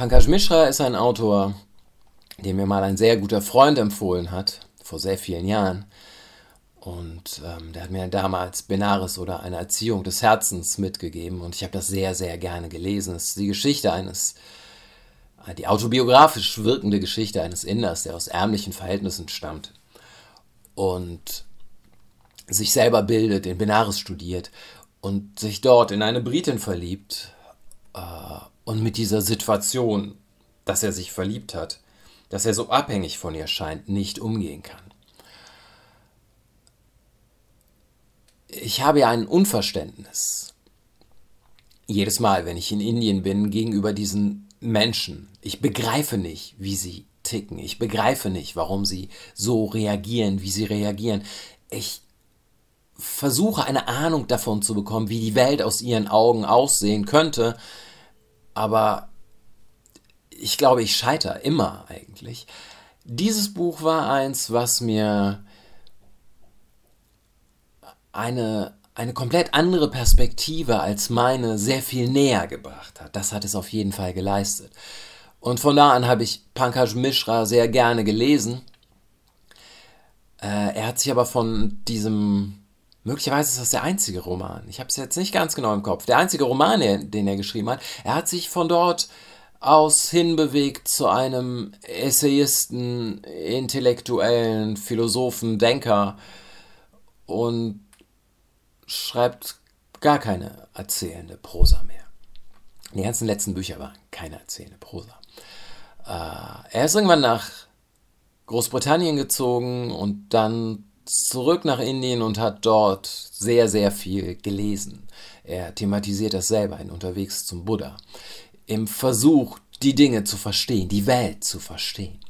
Pankaj Mishra ist ein Autor, den mir mal ein sehr guter Freund empfohlen hat, vor sehr vielen Jahren. Und ähm, der hat mir damals Benares oder eine Erziehung des Herzens mitgegeben und ich habe das sehr, sehr gerne gelesen. Es ist die Geschichte eines, äh, die autobiografisch wirkende Geschichte eines Inders, der aus ärmlichen Verhältnissen stammt und sich selber bildet, in Benares studiert und sich dort in eine Britin verliebt äh, und mit dieser Situation, dass er sich verliebt hat, dass er so abhängig von ihr scheint, nicht umgehen kann. Ich habe ja ein Unverständnis. Jedes Mal, wenn ich in Indien bin, gegenüber diesen Menschen. Ich begreife nicht, wie sie ticken. Ich begreife nicht, warum sie so reagieren, wie sie reagieren. Ich versuche eine Ahnung davon zu bekommen, wie die Welt aus ihren Augen aussehen könnte, aber ich glaube, ich scheitere immer eigentlich. Dieses Buch war eins, was mir eine, eine komplett andere Perspektive als meine sehr viel näher gebracht hat. Das hat es auf jeden Fall geleistet. Und von da an habe ich Pankaj Mishra sehr gerne gelesen. Äh, er hat sich aber von diesem Möglicherweise ist das der einzige Roman. Ich habe es jetzt nicht ganz genau im Kopf. Der einzige Roman, den er geschrieben hat. Er hat sich von dort aus hinbewegt zu einem Essayisten, Intellektuellen, Philosophen, Denker und schreibt gar keine erzählende Prosa mehr. Die ganzen letzten Bücher waren keine erzählende Prosa. Äh, er ist irgendwann nach Großbritannien gezogen und dann zurück nach Indien und hat dort sehr, sehr viel gelesen. Er thematisiert das selber in Unterwegs zum Buddha. Im Versuch, die Dinge zu verstehen, die Welt zu verstehen.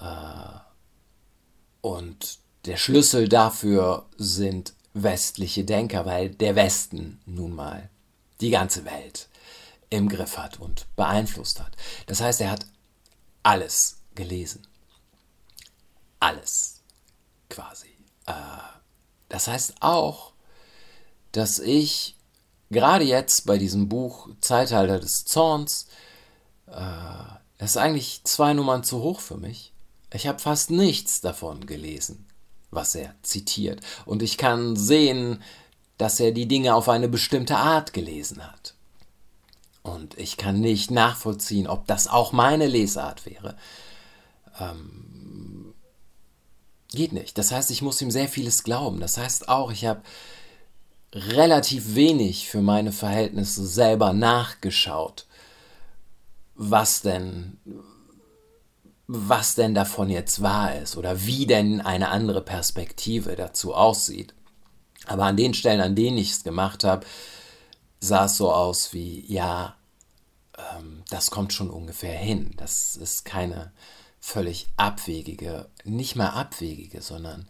Äh, und der Schlüssel dafür sind westliche Denker, weil der Westen nun mal die ganze Welt im Griff hat und beeinflusst hat. Das heißt, er hat alles gelesen. Alles quasi. Äh, das heißt auch, dass ich gerade jetzt bei diesem Buch Zeitalter des Zorns, äh, das ist eigentlich zwei Nummern zu hoch für mich. Ich habe fast nichts davon gelesen, was er zitiert. Und ich kann sehen, dass er die Dinge auf eine bestimmte Art gelesen hat. Und ich kann nicht nachvollziehen, ob das auch meine Lesart wäre. Ähm, Geht nicht. Das heißt, ich muss ihm sehr vieles glauben. Das heißt auch, ich habe relativ wenig für meine Verhältnisse selber nachgeschaut, was denn, was denn davon jetzt wahr ist oder wie denn eine andere Perspektive dazu aussieht. Aber an den Stellen, an denen ich es gemacht habe, sah es so aus wie, ja, ähm, das kommt schon ungefähr hin. Das ist keine, völlig abwegige, nicht mal abwegige, sondern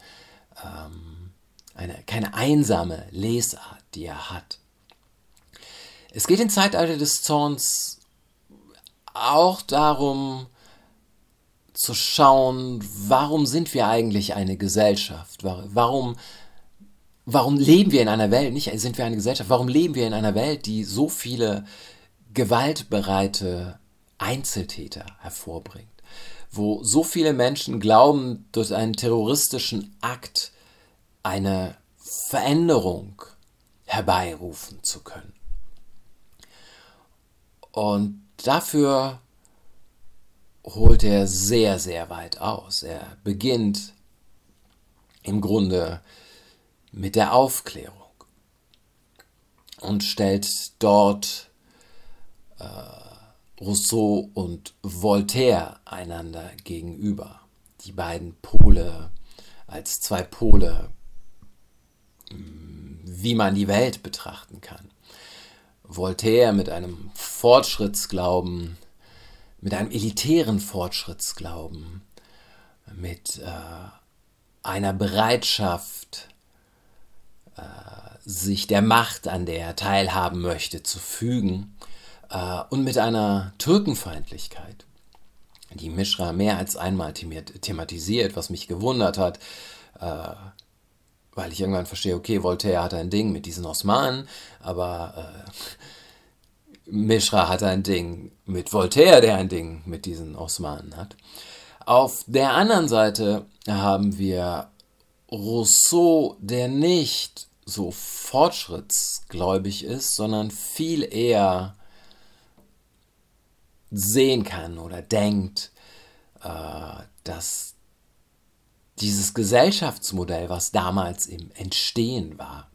ähm, eine, keine einsame Lesart, die er hat. Es geht im Zeitalter des Zorns auch darum zu schauen, warum sind wir eigentlich eine Gesellschaft? Warum, warum leben wir in einer Welt, nicht sind wir eine Gesellschaft, warum leben wir in einer Welt, die so viele gewaltbereite Einzeltäter hervorbringt? wo so viele Menschen glauben, durch einen terroristischen Akt eine Veränderung herbeirufen zu können. Und dafür holt er sehr, sehr weit aus. Er beginnt im Grunde mit der Aufklärung und stellt dort äh, Rousseau und Voltaire einander gegenüber. Die beiden Pole als zwei Pole, mm, wie man die Welt betrachten kann. Voltaire mit einem Fortschrittsglauben, mit einem elitären Fortschrittsglauben, mit äh, einer Bereitschaft, äh, sich der Macht, an der er teilhaben möchte, zu fügen und mit einer Türkenfeindlichkeit, die Mishra mehr als einmal thematisiert, was mich gewundert hat, äh, weil ich irgendwann verstehe, okay, Voltaire hat ein Ding mit diesen Osmanen, aber Mishra hat ein Ding mit Voltaire, der ein Ding mit diesen Osmanen hat. Auf der anderen Seite haben wir Rousseau, der nicht so fortschrittsgläubig ist, sondern viel eher sehen kann oder denkt, äh, dass dieses Gesellschaftsmodell, was damals im Entstehen war,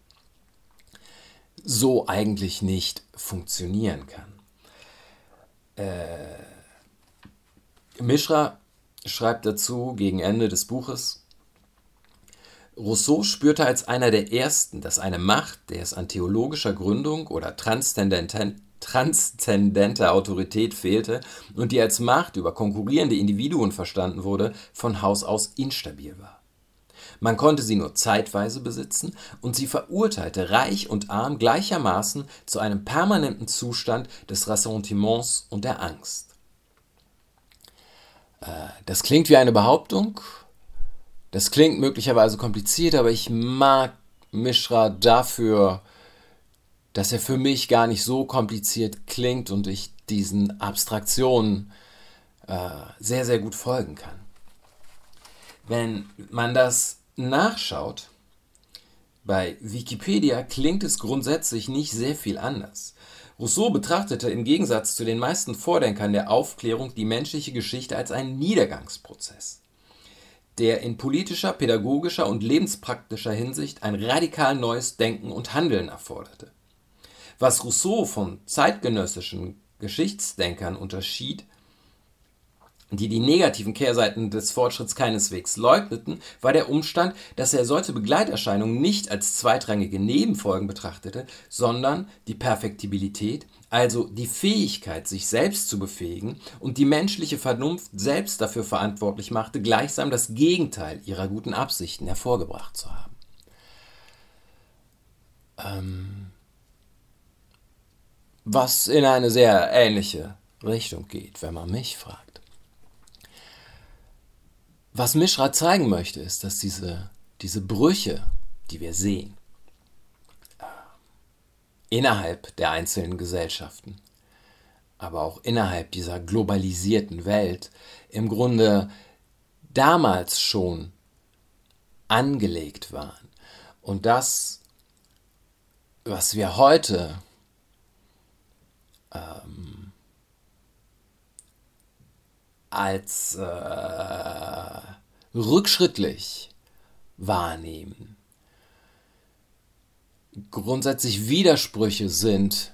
so eigentlich nicht funktionieren kann. Äh, Mishra schreibt dazu gegen Ende des Buches, Rousseau spürte als einer der ersten, dass eine Macht, der es an theologischer Gründung oder transzendenter Autorität fehlte und die als Macht über konkurrierende Individuen verstanden wurde, von Haus aus instabil war. Man konnte sie nur zeitweise besitzen und sie verurteilte reich und arm gleichermaßen zu einem permanenten Zustand des Ressentiments und der Angst. Äh, das klingt wie eine Behauptung, das klingt möglicherweise kompliziert, aber ich mag Mishra dafür, dass er für mich gar nicht so kompliziert klingt und ich diesen Abstraktionen äh, sehr, sehr gut folgen kann. Wenn man das nachschaut, bei Wikipedia klingt es grundsätzlich nicht sehr viel anders. Rousseau betrachtete im Gegensatz zu den meisten Vordenkern der Aufklärung die menschliche Geschichte als einen Niedergangsprozess der in politischer, pädagogischer und lebenspraktischer Hinsicht ein radikal neues Denken und Handeln erforderte. Was Rousseau von zeitgenössischen Geschichtsdenkern unterschied, die die negativen Kehrseiten des Fortschritts keineswegs leugneten, war der Umstand, dass er solche Begleiterscheinungen nicht als zweitrangige Nebenfolgen betrachtete, sondern die Perfektibilität, also die Fähigkeit, sich selbst zu befähigen und die menschliche Vernunft selbst dafür verantwortlich machte, gleichsam das Gegenteil ihrer guten Absichten hervorgebracht zu haben. Ähm, was in eine sehr ähnliche Richtung geht, wenn man mich fragt. Was Mishra zeigen möchte, ist, dass diese, diese Brüche, die wir sehen, äh, innerhalb der einzelnen Gesellschaften, aber auch innerhalb dieser globalisierten Welt, im Grunde damals schon angelegt waren. Und das, was wir heute ähm, als äh, rückschrittlich wahrnehmen, grundsätzlich Widersprüche sind,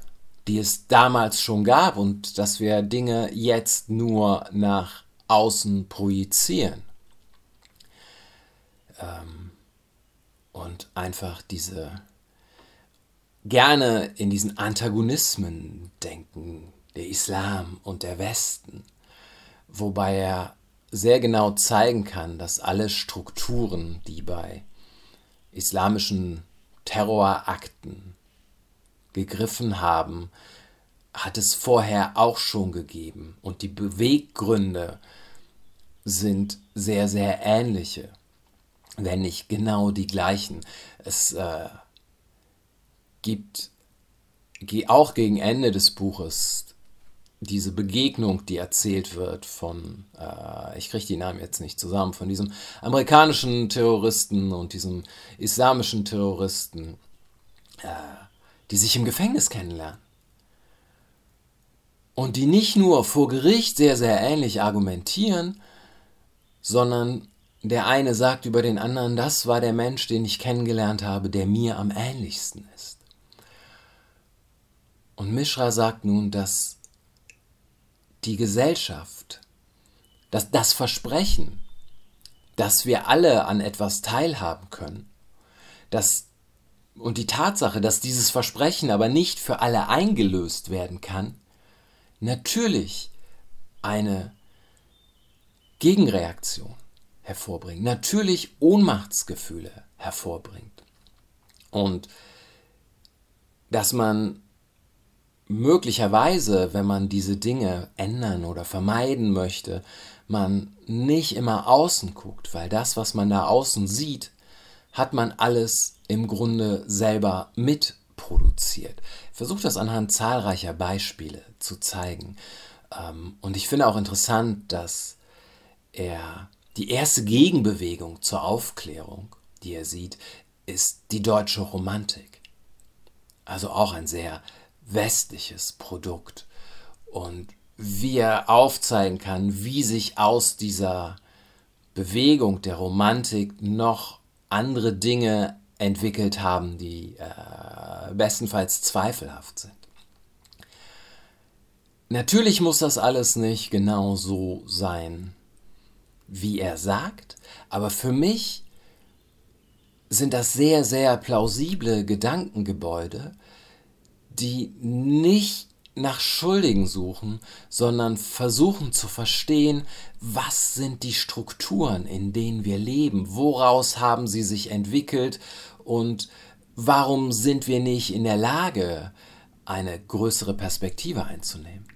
die es damals schon gab und dass wir Dinge jetzt nur nach außen projizieren. Ähm, und einfach diese gerne in diesen Antagonismen denken, der Islam und der Westen, wobei er sehr genau zeigen kann, dass alle Strukturen, die bei islamischen Terrorakten gegriffen haben, hat es vorher auch schon gegeben. Und die Beweggründe sind sehr, sehr ähnliche, wenn nicht genau die gleichen. Es äh, gibt auch gegen Ende des Buches diese Begegnung, die erzählt wird von, äh, ich kriege die Namen jetzt nicht zusammen, von diesem amerikanischen Terroristen und diesem islamischen Terroristen, äh, die sich im Gefängnis kennenlernen. Und die nicht nur vor Gericht sehr, sehr ähnlich argumentieren, sondern der eine sagt über den anderen, das war der Mensch, den ich kennengelernt habe, der mir am ähnlichsten ist. Und Mishra sagt nun, dass die Gesellschaft, dass das Versprechen, dass wir alle an etwas teilhaben können, dass und die Tatsache, dass dieses Versprechen aber nicht für alle eingelöst werden kann, natürlich eine Gegenreaktion hervorbringt, natürlich Ohnmachtsgefühle hervorbringt. Und dass man möglicherweise, wenn man diese Dinge ändern oder vermeiden möchte, man nicht immer außen guckt, weil das, was man da außen sieht, hat man alles im Grunde selber mitproduziert. versuche das anhand zahlreicher Beispiele zu zeigen. Ähm, und ich finde auch interessant, dass er die erste Gegenbewegung zur Aufklärung, die er sieht, ist die deutsche Romantik. Also auch ein sehr westliches Produkt. Und wie er aufzeigen kann, wie sich aus dieser Bewegung der Romantik noch andere Dinge entwickelt haben, die äh, bestenfalls zweifelhaft sind. Natürlich muss das alles nicht genau so sein, wie er sagt, aber für mich sind das sehr, sehr plausible Gedankengebäude, die nicht nach Schuldigen suchen, sondern versuchen zu verstehen, was sind die Strukturen, in denen wir leben, woraus haben sie sich entwickelt und warum sind wir nicht in der Lage, eine größere Perspektive einzunehmen.